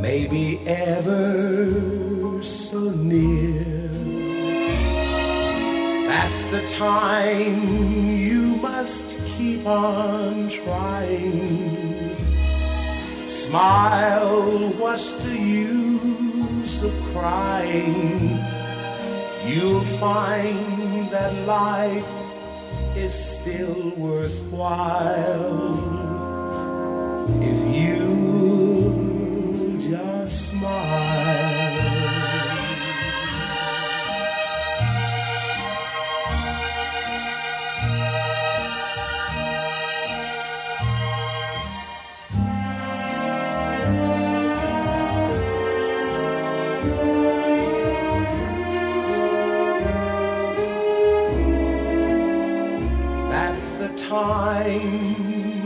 maybe ever so near. That's the time you must keep on trying. Smile, what's the use of crying? You'll find that life is still worthwhile if you just smile. That's the time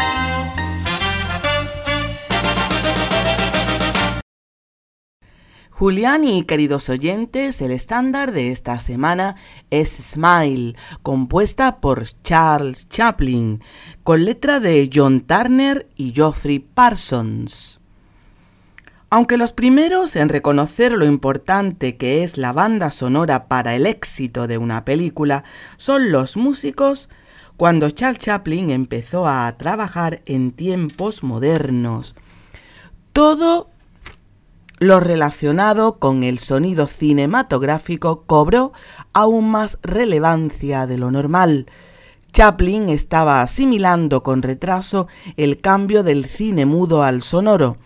Julián y queridos oyentes, el estándar de esta semana es Smile, compuesta por Charles Chaplin, con letra de John Turner y Geoffrey Parsons. Aunque los primeros en reconocer lo importante que es la banda sonora para el éxito de una película son los músicos, cuando Charles Chaplin empezó a trabajar en tiempos modernos, todo lo relacionado con el sonido cinematográfico cobró aún más relevancia de lo normal. Chaplin estaba asimilando con retraso el cambio del cine mudo al sonoro,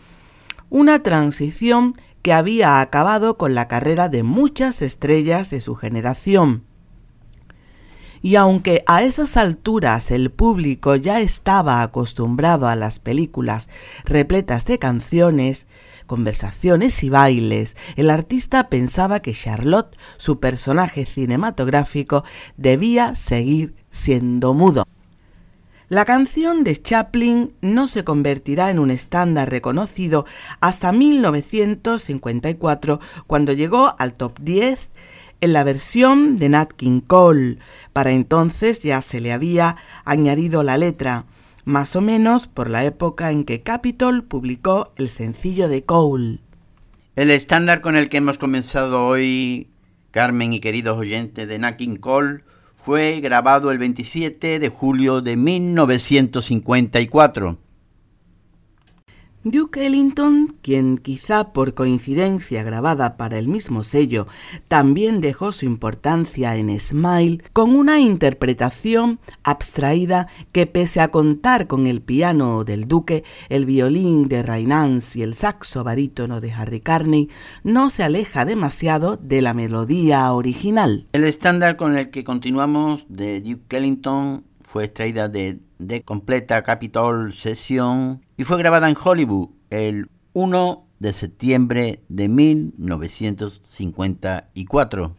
una transición que había acabado con la carrera de muchas estrellas de su generación. Y aunque a esas alturas el público ya estaba acostumbrado a las películas repletas de canciones, conversaciones y bailes, el artista pensaba que Charlotte, su personaje cinematográfico, debía seguir siendo mudo. La canción de Chaplin no se convertirá en un estándar reconocido hasta 1954, cuando llegó al top 10 en la versión de Nat King Cole. Para entonces ya se le había añadido la letra, más o menos por la época en que Capitol publicó el sencillo de Cole. El estándar con el que hemos comenzado hoy, Carmen y queridos oyentes de Nat King Cole, fue grabado el 27 de julio de 1954 Duke Ellington, quien quizá por coincidencia grabada para el mismo sello, también dejó su importancia en Smile con una interpretación abstraída que pese a contar con el piano del Duque, el violín de Rainans y el saxo barítono de Harry Carney, no se aleja demasiado de la melodía original. El estándar con el que continuamos de Duke Ellington fue extraída de de completa Capitol Session y fue grabada en Hollywood el 1 de septiembre de 1954.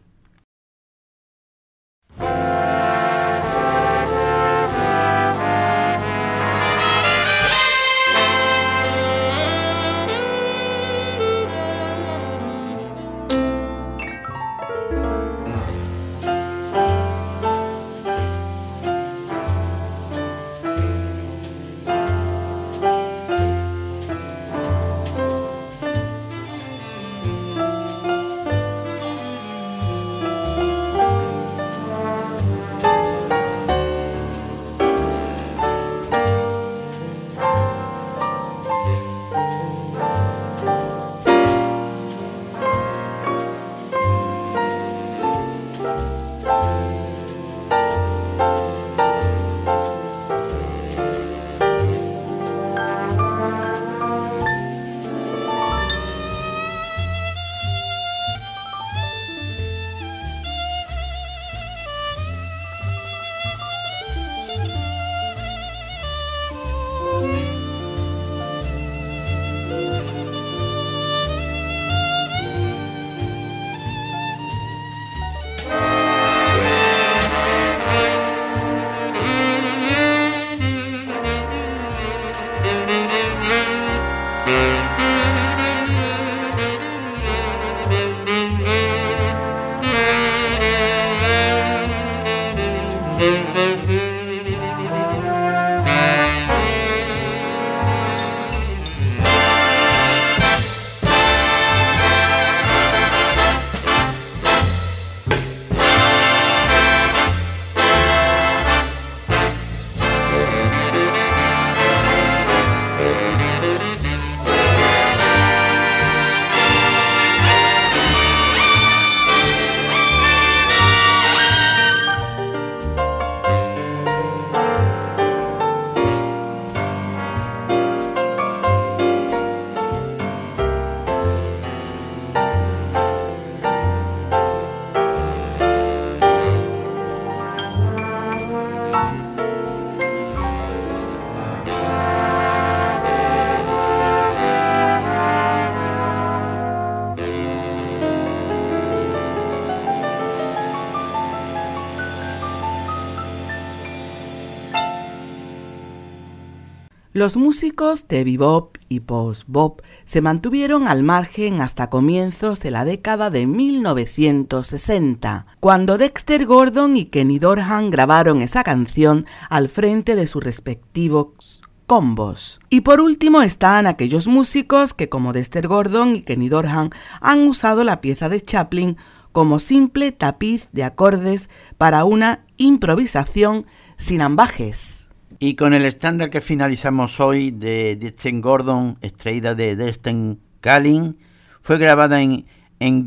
Los músicos de bebop y post-bop se mantuvieron al margen hasta comienzos de la década de 1960, cuando Dexter Gordon y Kenny Dorham grabaron esa canción al frente de sus respectivos combos. Y por último están aquellos músicos que como Dexter Gordon y Kenny Dorham han usado la pieza de Chaplin como simple tapiz de acordes para una improvisación sin ambajes. Y con el estándar que finalizamos hoy de Destin Gordon, extraída de Destin Calling, fue grabada en, en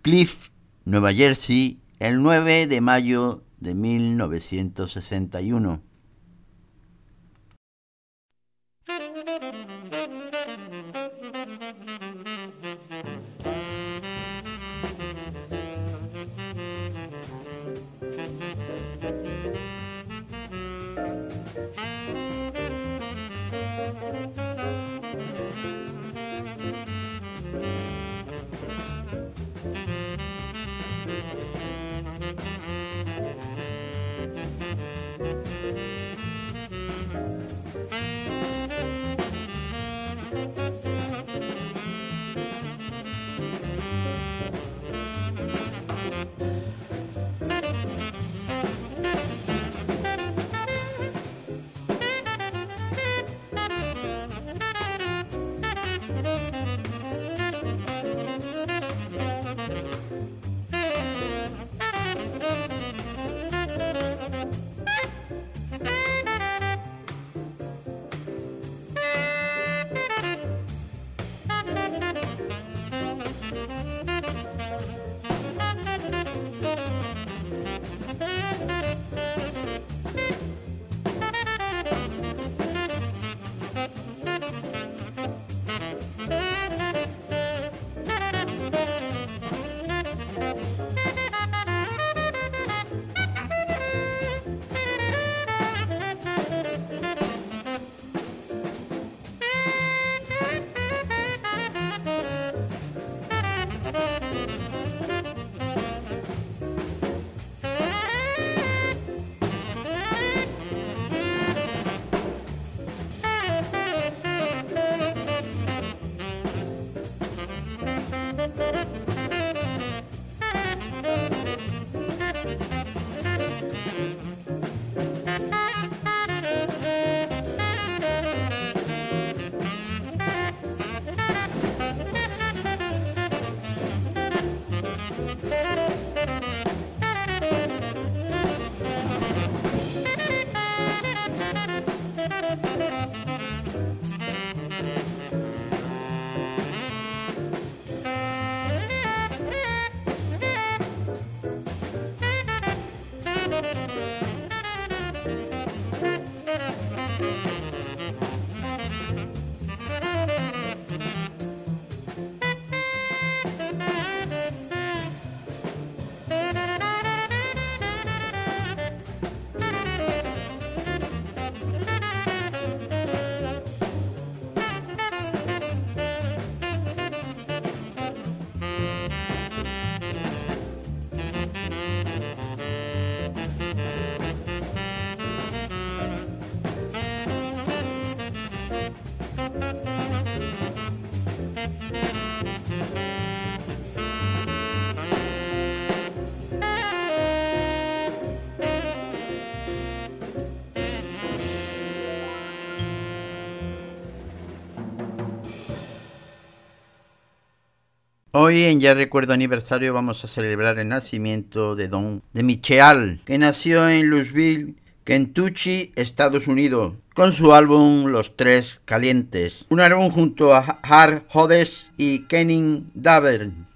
Cliff, Nueva Jersey, el 9 de mayo de 1961. Hoy en Ya Recuerdo Aniversario vamos a celebrar el nacimiento de Don de Micheal, que nació en Louisville, Kentucky, Estados Unidos, con su álbum Los Tres Calientes, un álbum junto a Hard Hodes y Kenning Davern.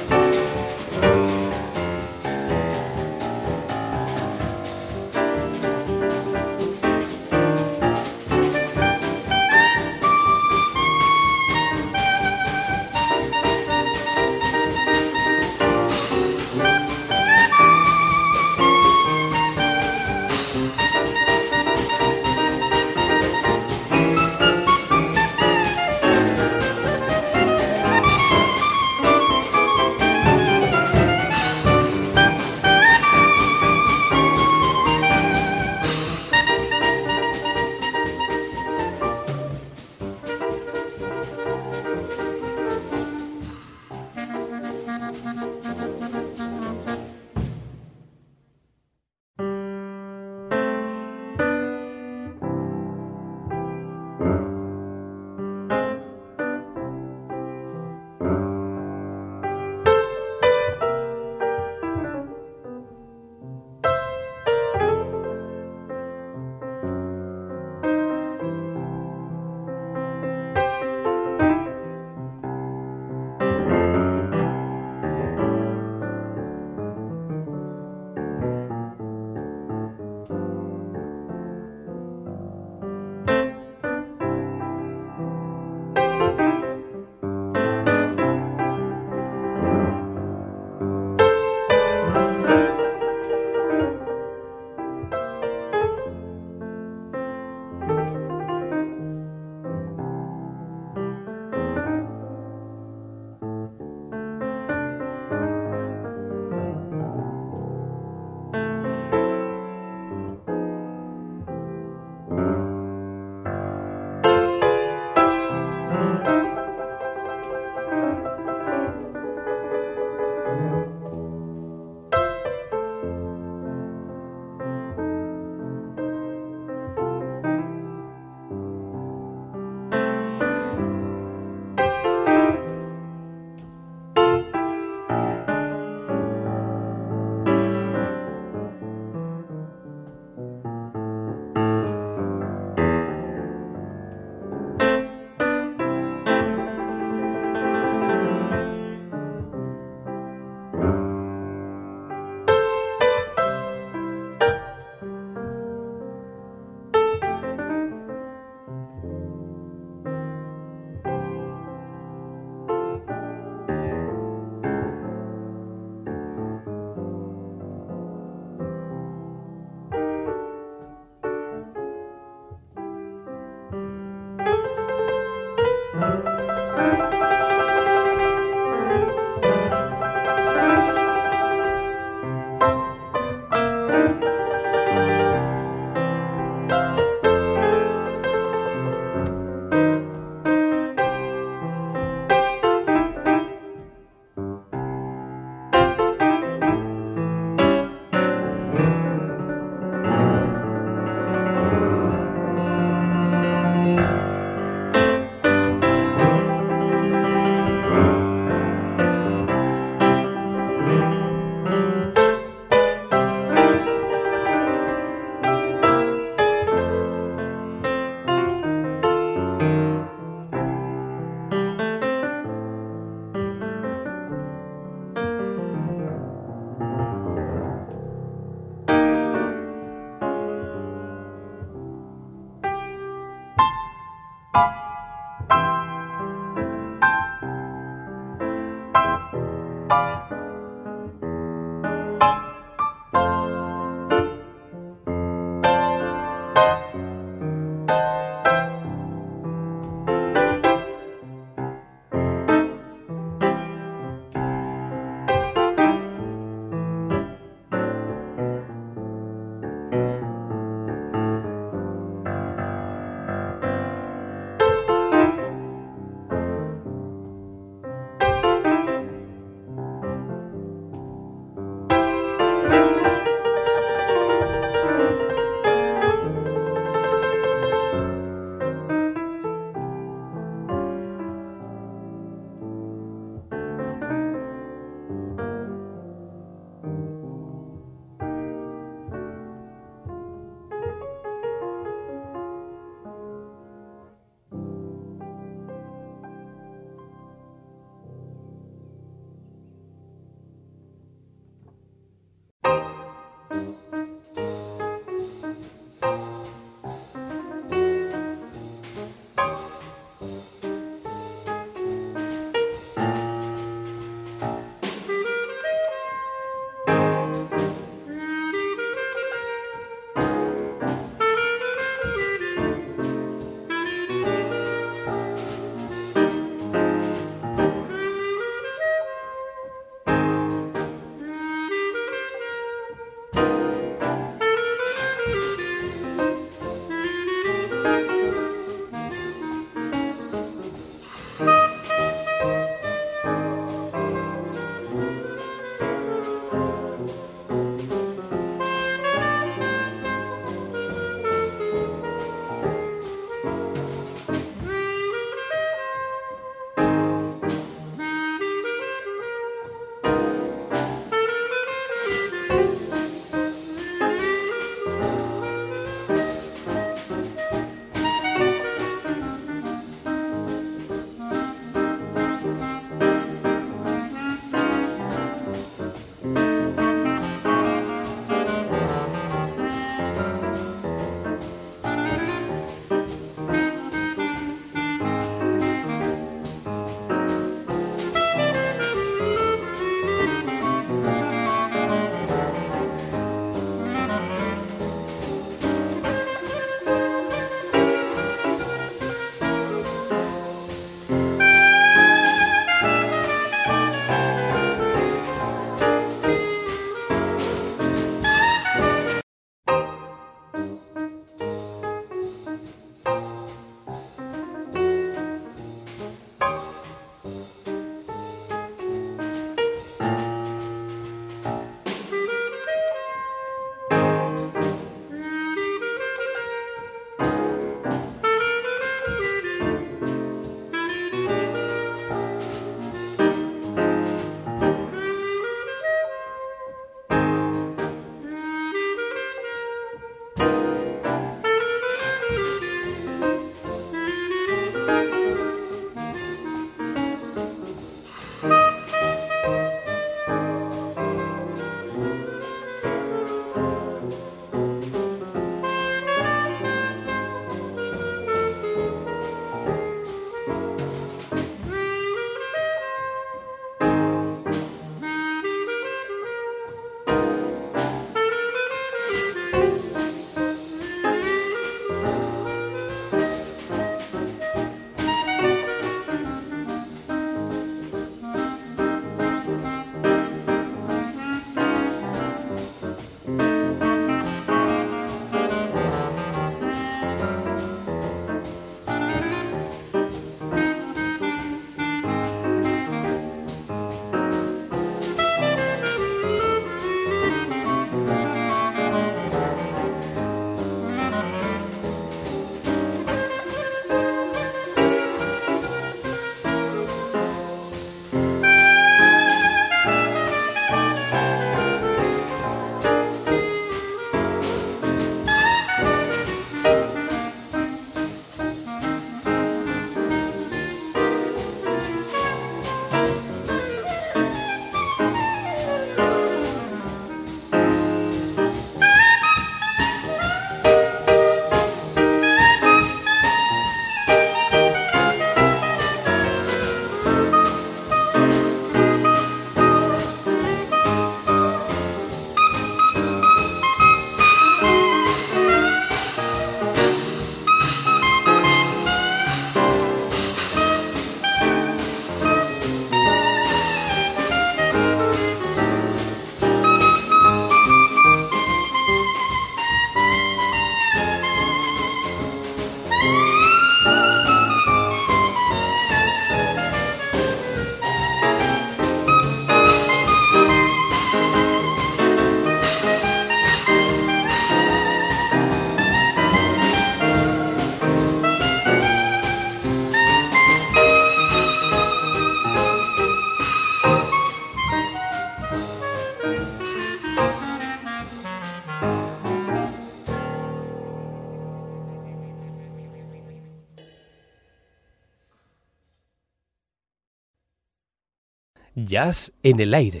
Jazz en el aire.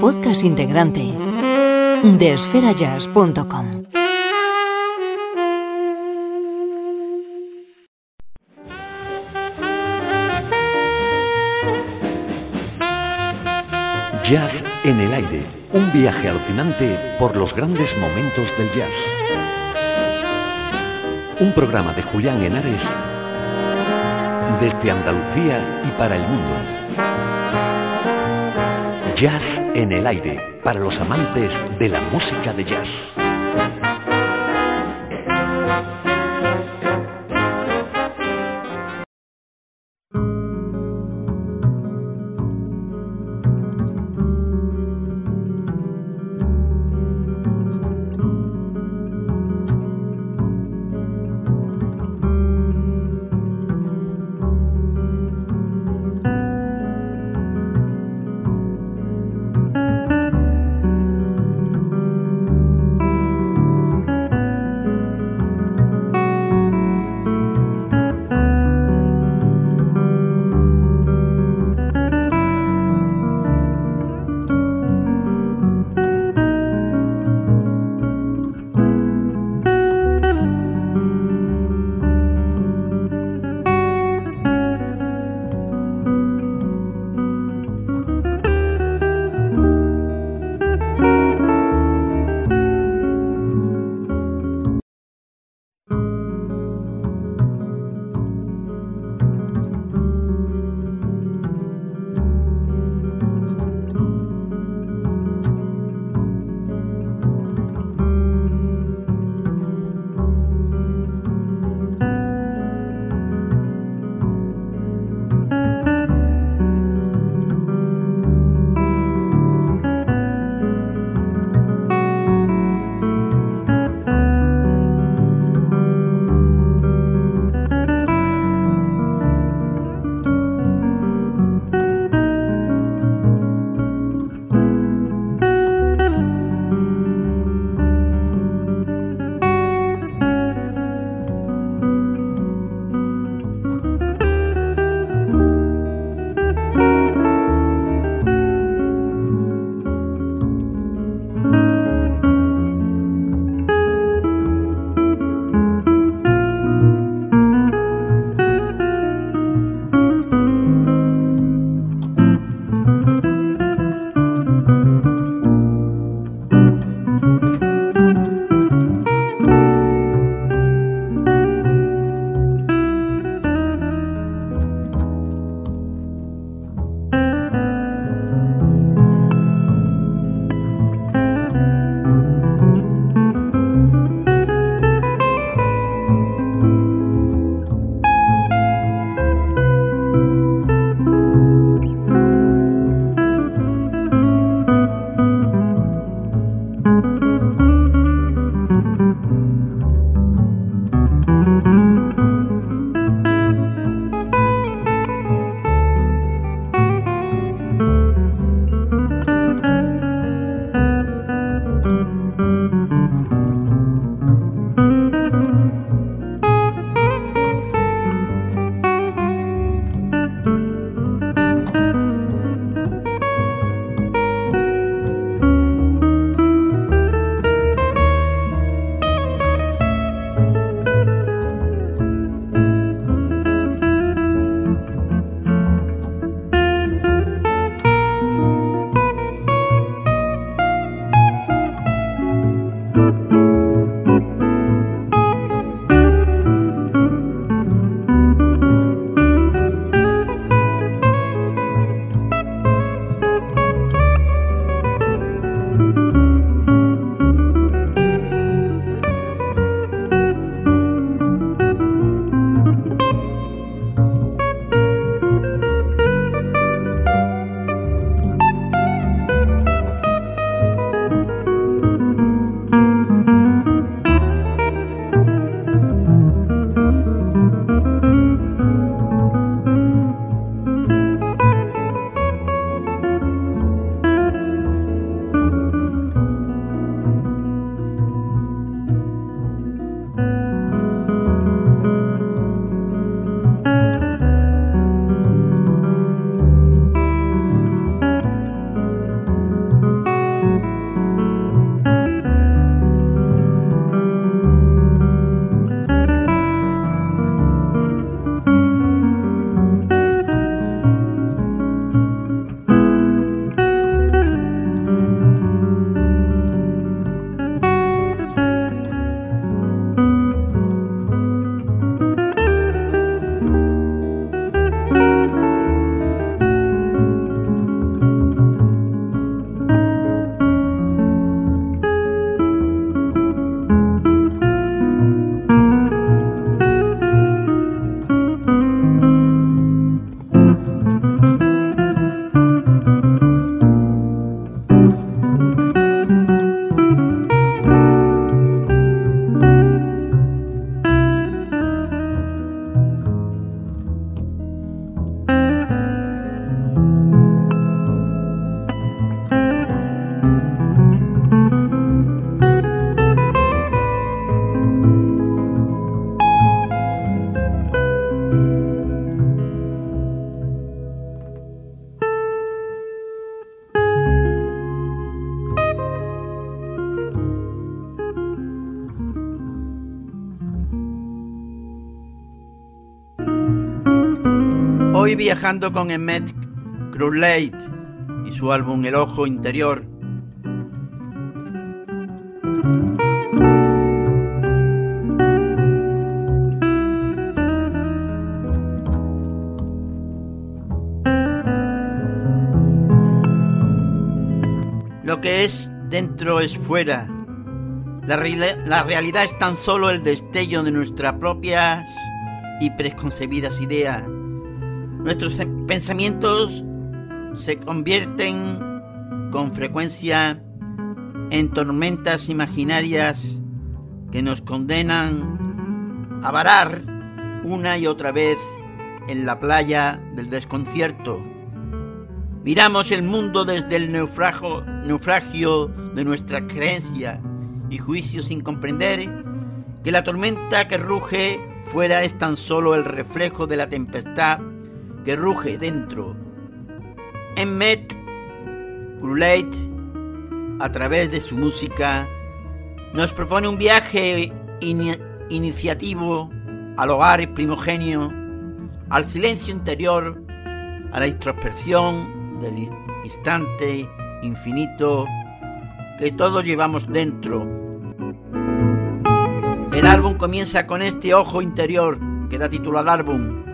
Podcast integrante de esferajazz.com. Jazz en el aire, un viaje alucinante por los grandes momentos del jazz. Un programa de Julián Henares desde Andalucía y para el mundo. Jazz en el aire, para los amantes de la música de jazz. Viajando con Emmet Crowley y su álbum El Ojo Interior. Lo que es dentro es fuera. La, la realidad es tan solo el destello de nuestras propias y preconcebidas ideas. Nuestros pensamientos se convierten con frecuencia en tormentas imaginarias que nos condenan a varar una y otra vez en la playa del desconcierto. Miramos el mundo desde el naufragio, de nuestra creencia y juicio sin comprender que la tormenta que ruge fuera es tan solo el reflejo de la tempestad que ruge dentro. Emmet Crulate, a través de su música, nos propone un viaje iniciativo al hogar primogenio, al silencio interior, a la introspección del instante infinito que todos llevamos dentro. El álbum comienza con este ojo interior que da título al álbum.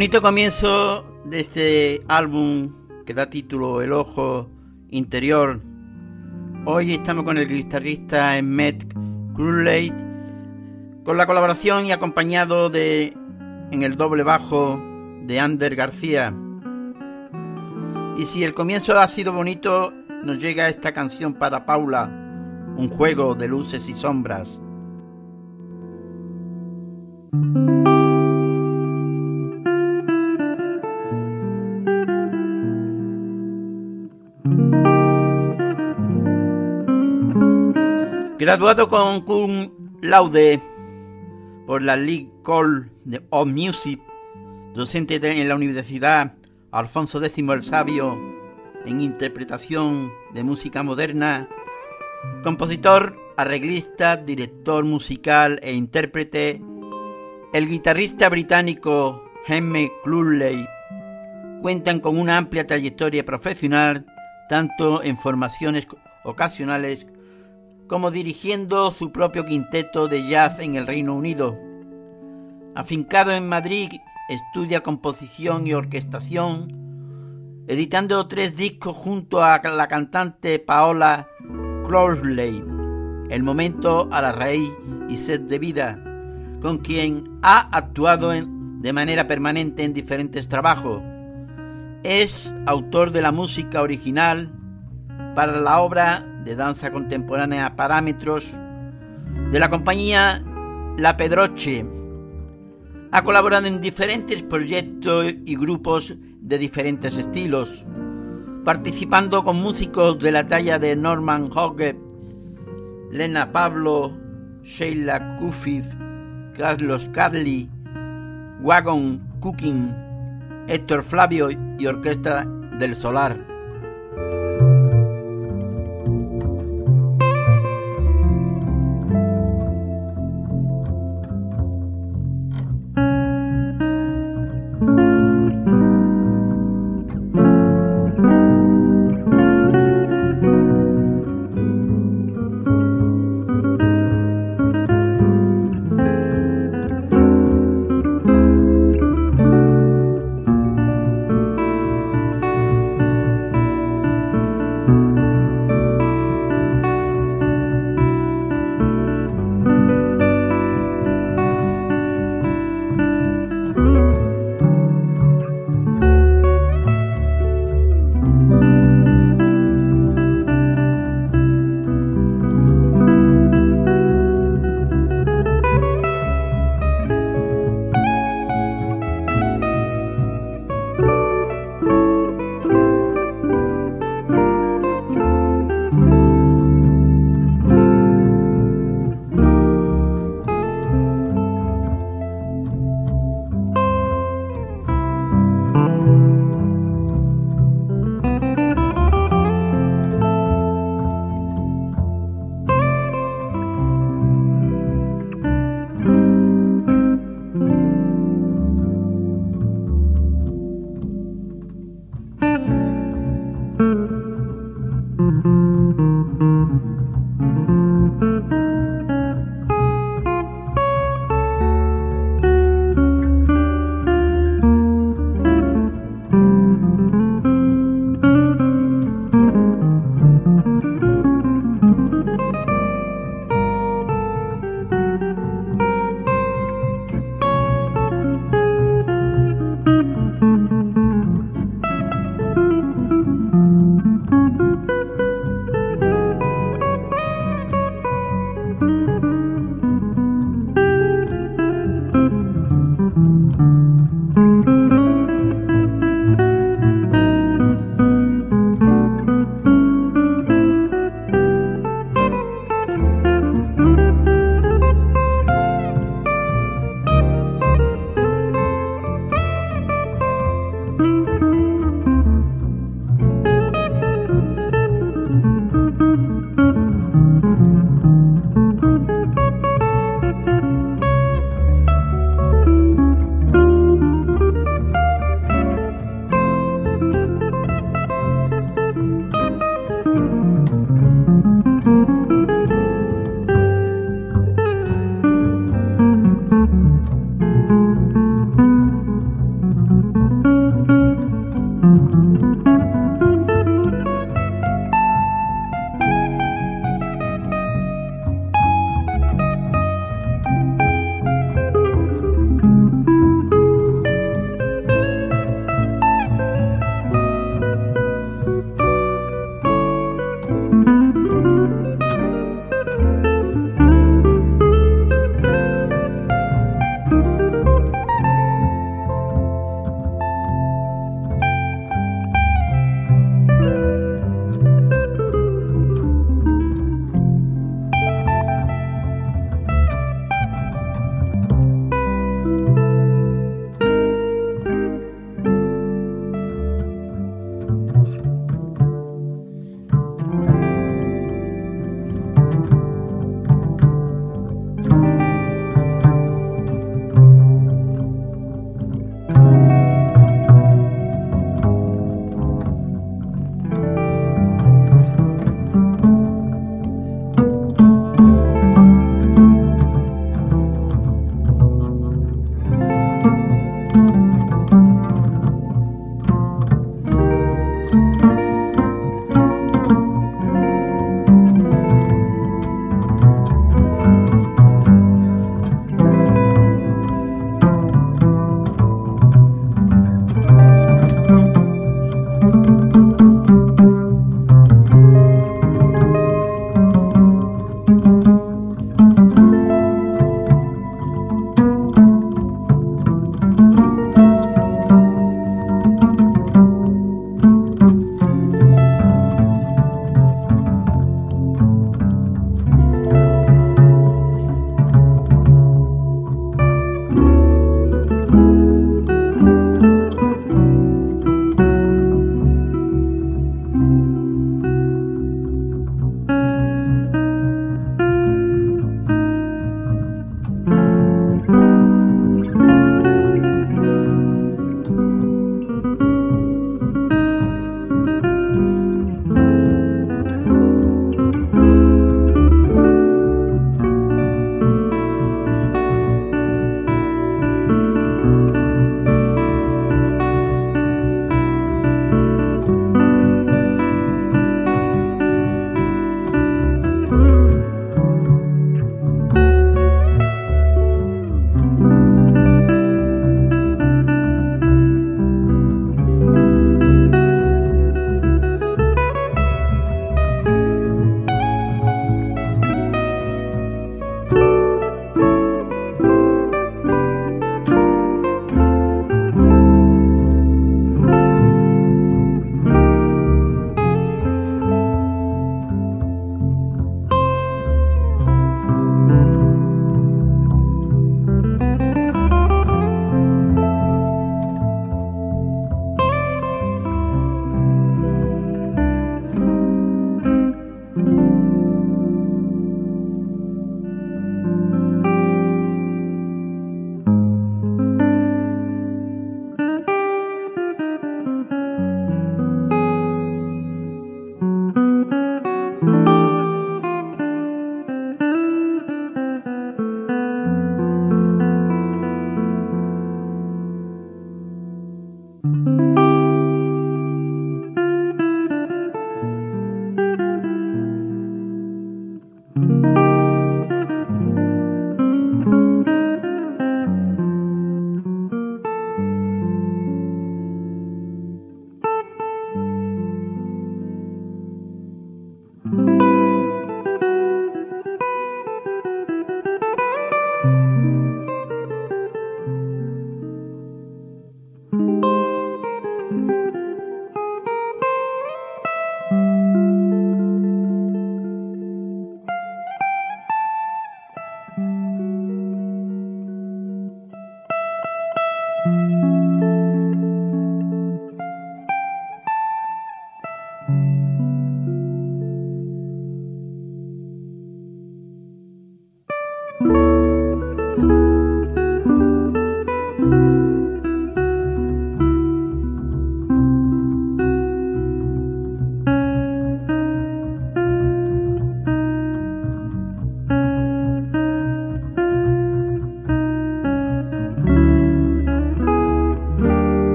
Bonito comienzo de este álbum que da título El Ojo Interior. Hoy estamos con el guitarrista Emmet Crowley, con la colaboración y acompañado de en el doble bajo de Ander García. Y si el comienzo ha sido bonito, nos llega esta canción para Paula, un juego de luces y sombras. Graduado con cum laude por la League Call of Music, docente en la Universidad Alfonso X el Sabio en interpretación de música moderna, compositor, arreglista, director musical e intérprete, el guitarrista británico Hemme Cluley. Cuentan con una amplia trayectoria profesional tanto en formaciones ocasionales como dirigiendo su propio quinteto de jazz en el Reino Unido. Afincado en Madrid, estudia composición y orquestación, editando tres discos junto a la cantante Paola Crowley, El momento a la raíz y sed de vida, con quien ha actuado de manera permanente en diferentes trabajos. Es autor de la música original para la obra de danza contemporánea Parámetros de la compañía La Pedroche. Ha colaborado en diferentes proyectos y grupos de diferentes estilos, participando con músicos de la talla de Norman Hogge, Lena Pablo, Sheila Kufif, Carlos Carly, Wagon Cooking, Héctor Flavio y Orquesta del Solar.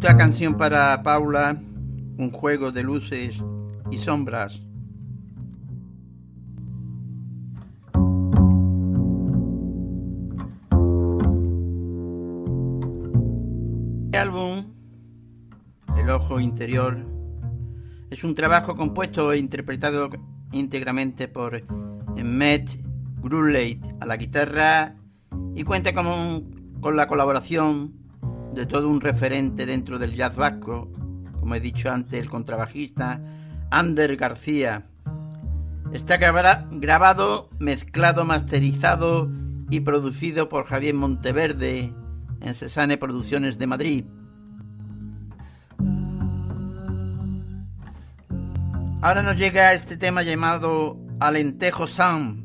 Bonita canción para Paula, un juego de luces y sombras. El álbum El Ojo Interior es un trabajo compuesto e interpretado íntegramente por Matt Gruleit a la guitarra y cuenta con, con la colaboración de todo un referente dentro del jazz vasco, como he dicho antes, el contrabajista Ander García. Está grabado, mezclado, masterizado y producido por Javier Monteverde en Cesane Producciones de Madrid. Ahora nos llega este tema llamado Alentejo Sam.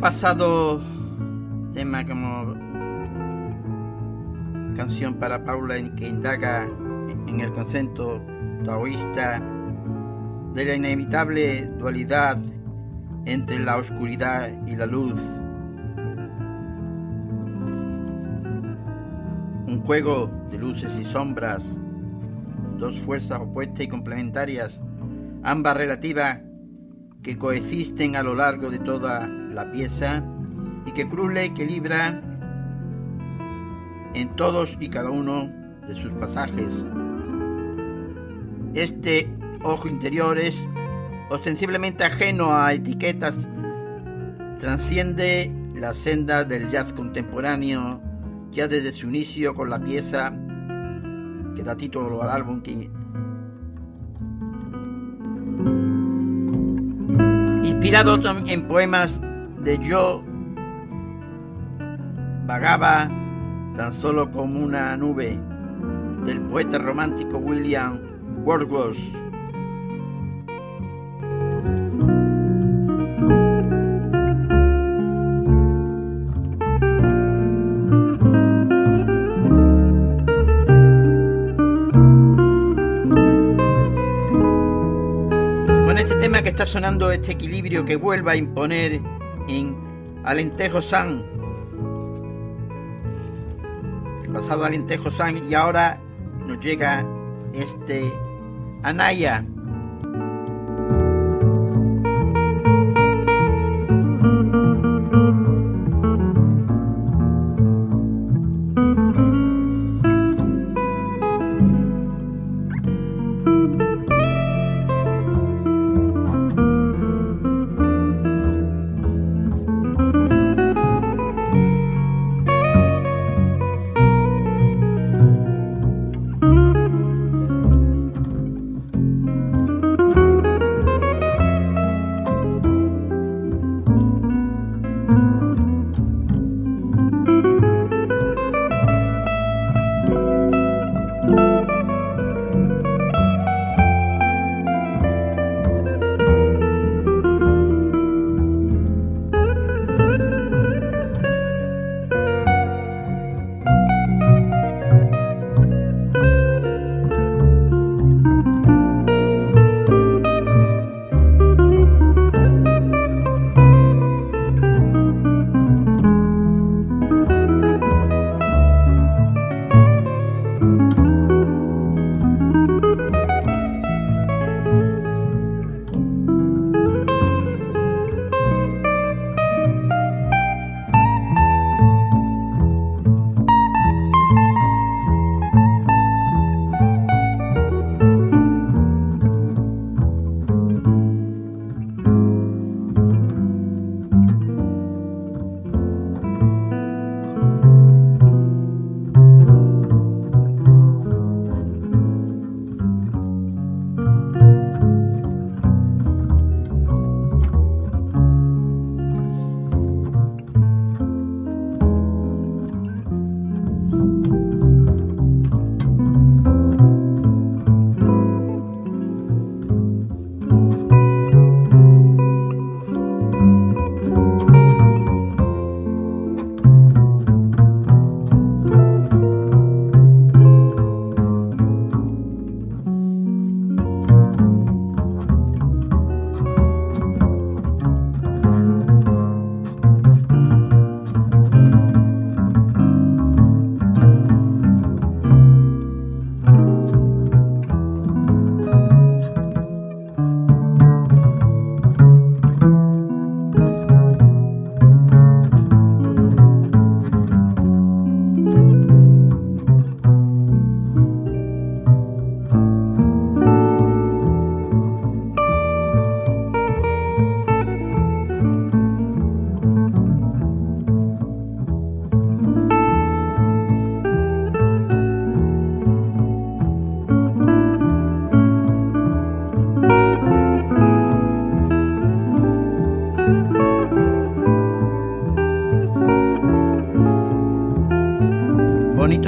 Pasado tema como canción para Paula en que indaga en el concepto taoísta de la inevitable dualidad entre la oscuridad y la luz. Un juego de luces y sombras dos fuerzas opuestas y complementarias, ambas relativas, que coexisten a lo largo de toda la pieza y que Cruz equilibra en todos y cada uno de sus pasajes. Este ojo interior es ostensiblemente ajeno a etiquetas, transciende la senda del jazz contemporáneo ya desde su inicio con la pieza que da título al álbum que inspirado en poemas de Joe vagaba tan solo como una nube del poeta romántico William Wordsworth. Que está sonando este equilibrio que vuelva a imponer en Alentejo San. Pasado Alentejo San y ahora nos llega este Anaya.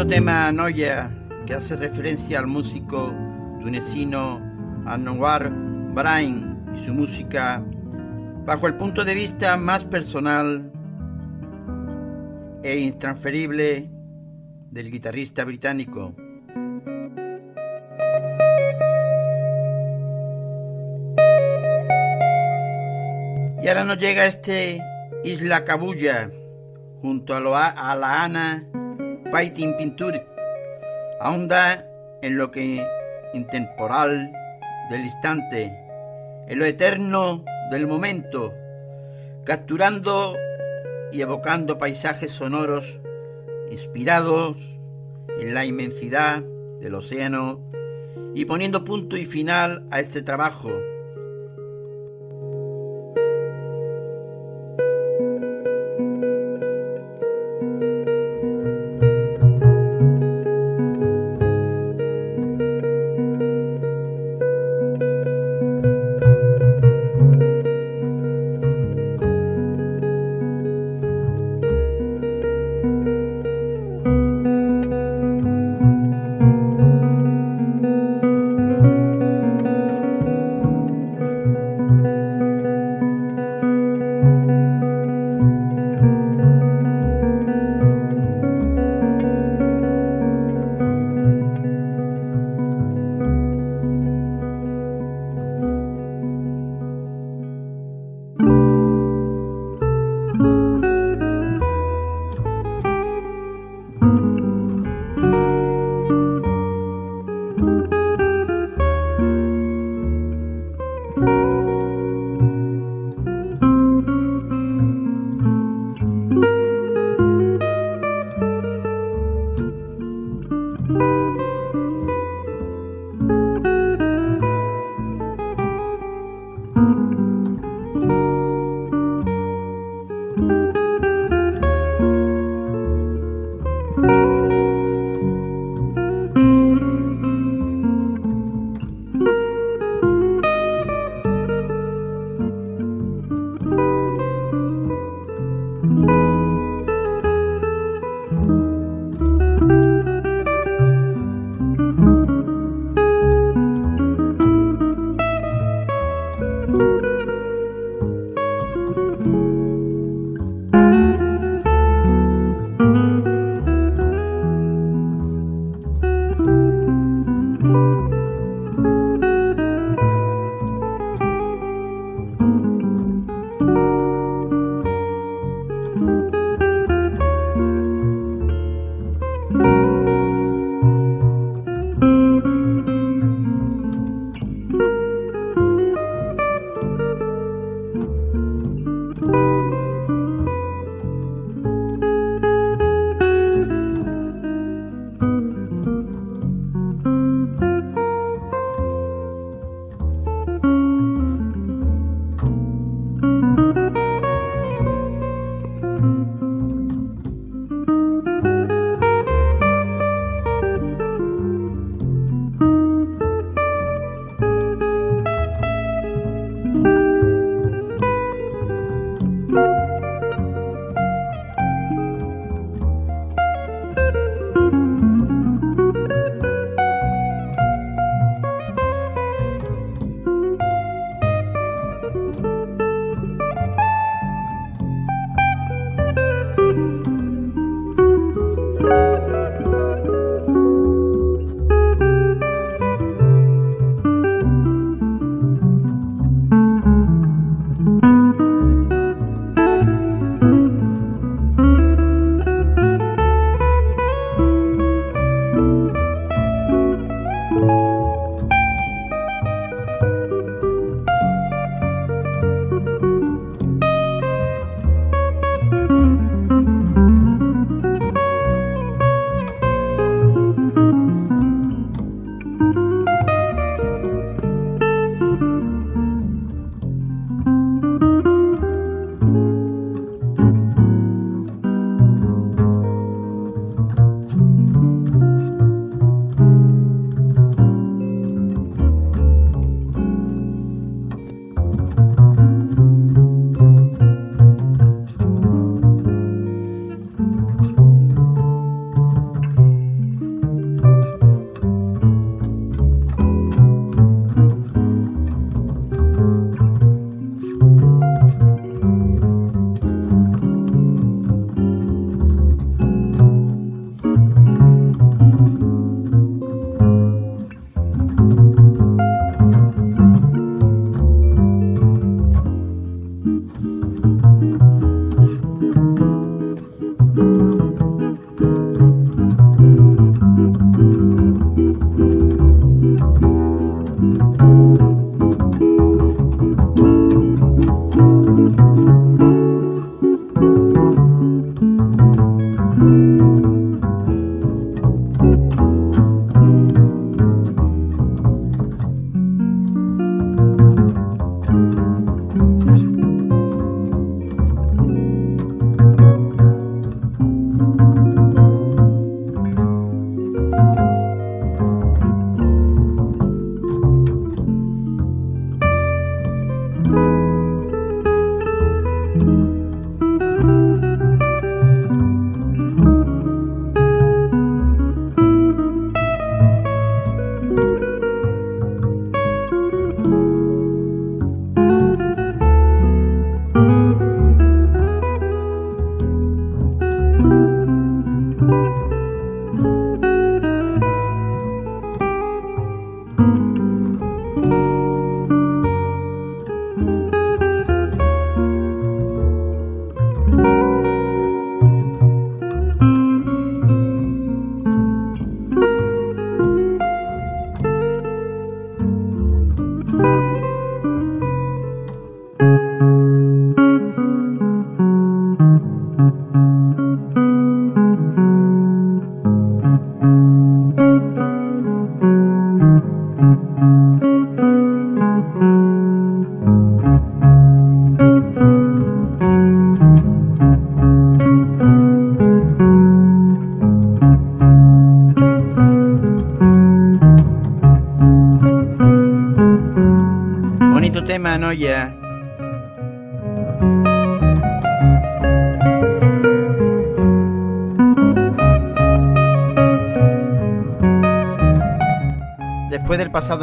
Tema Noya que hace referencia al músico tunecino Anwar Brahim y su música bajo el punto de vista más personal e intransferible del guitarrista británico. Y ahora nos llega este Isla Cabulla junto a, a la Ana Fighting Pinture ahonda en lo que intemporal del instante, en lo eterno del momento, capturando y evocando paisajes sonoros inspirados en la inmensidad del océano y poniendo punto y final a este trabajo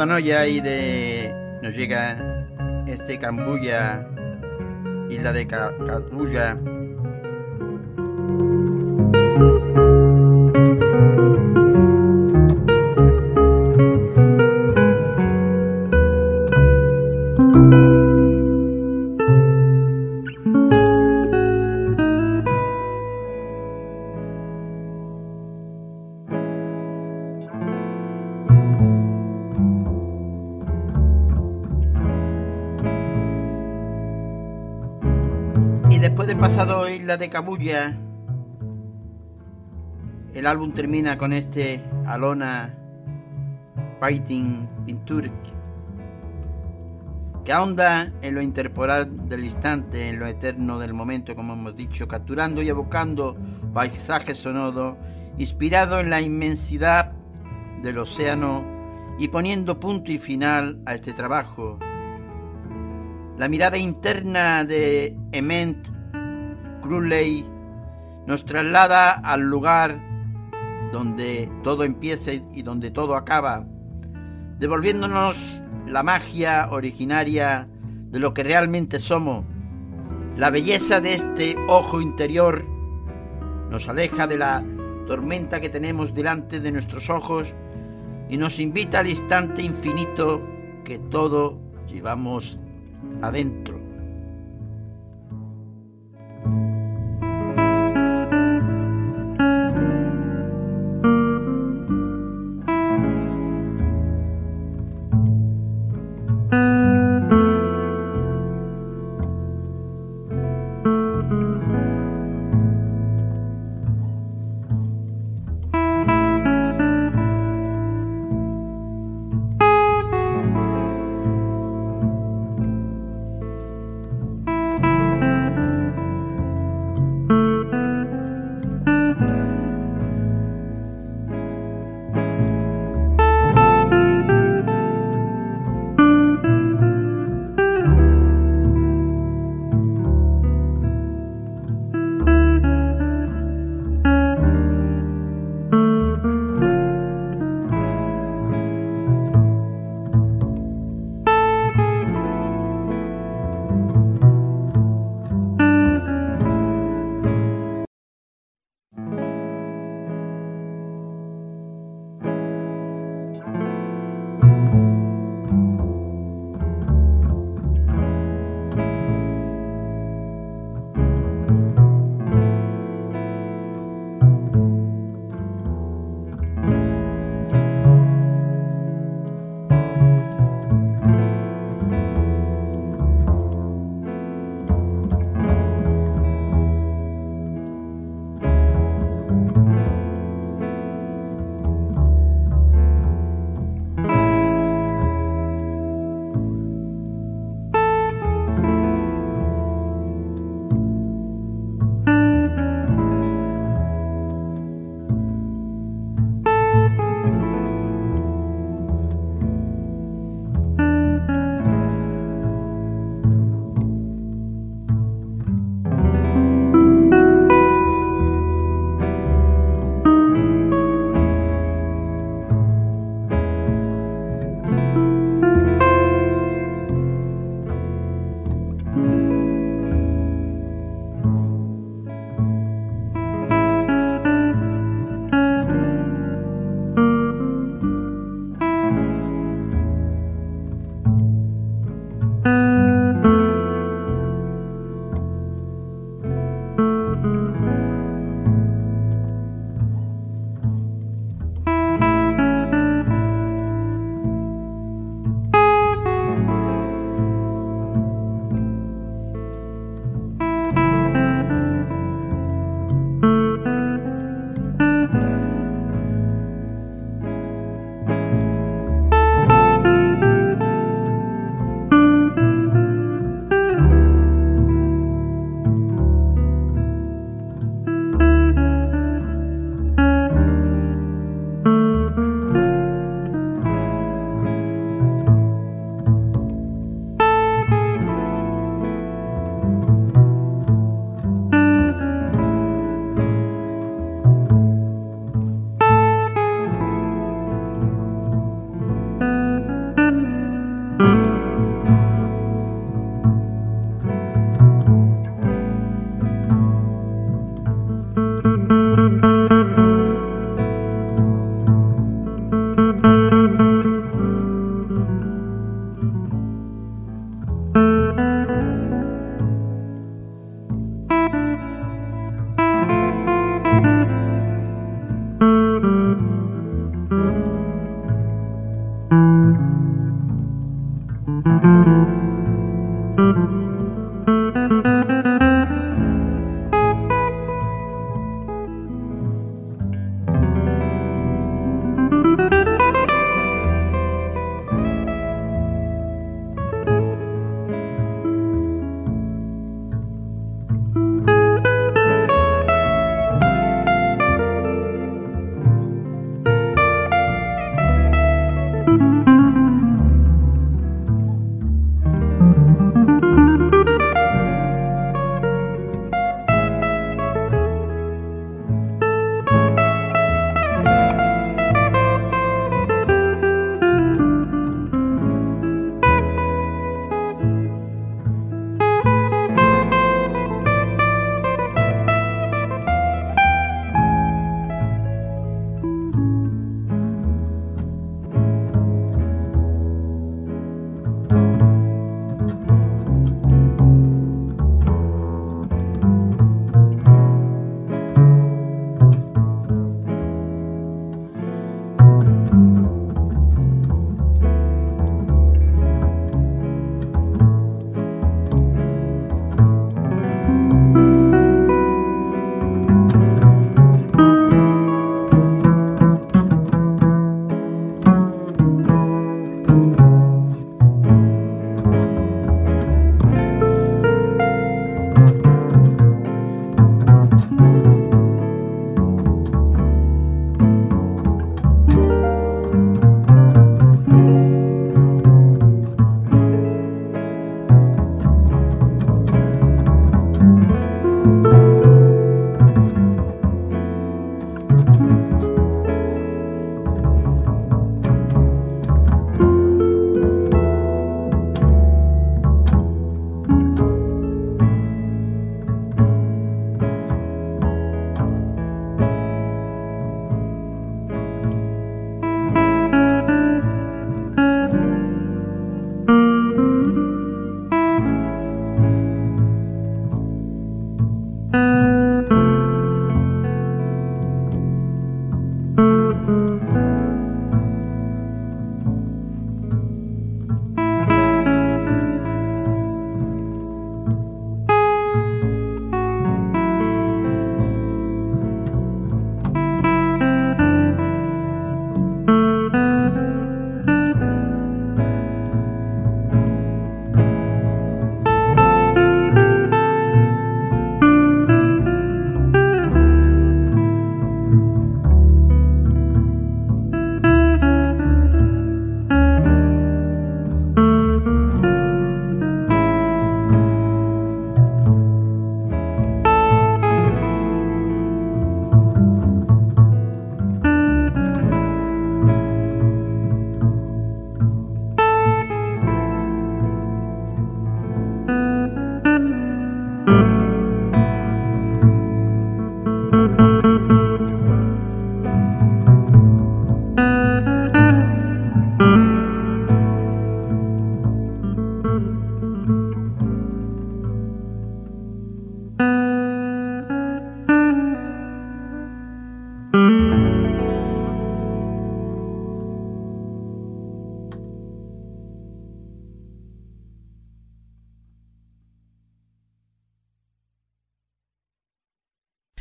Después del pasado Noya y de... nos llega este Cambuya, isla de Ca- de Cabuya, el álbum termina con este Alona Fighting Pinturk, que ahonda en lo interporal del instante, en lo eterno del momento, como hemos dicho, capturando y evocando paisajes sonoros, inspirado en la inmensidad del océano y poniendo punto y final a este trabajo. La mirada interna de Ement Crowley nos traslada al lugar donde todo empieza y donde todo acaba, devolviéndonos la magia originaria de lo que realmente somos. La belleza de este ojo interior nos aleja de la tormenta que tenemos delante de nuestros ojos y nos invita al instante infinito que todo llevamos adentro.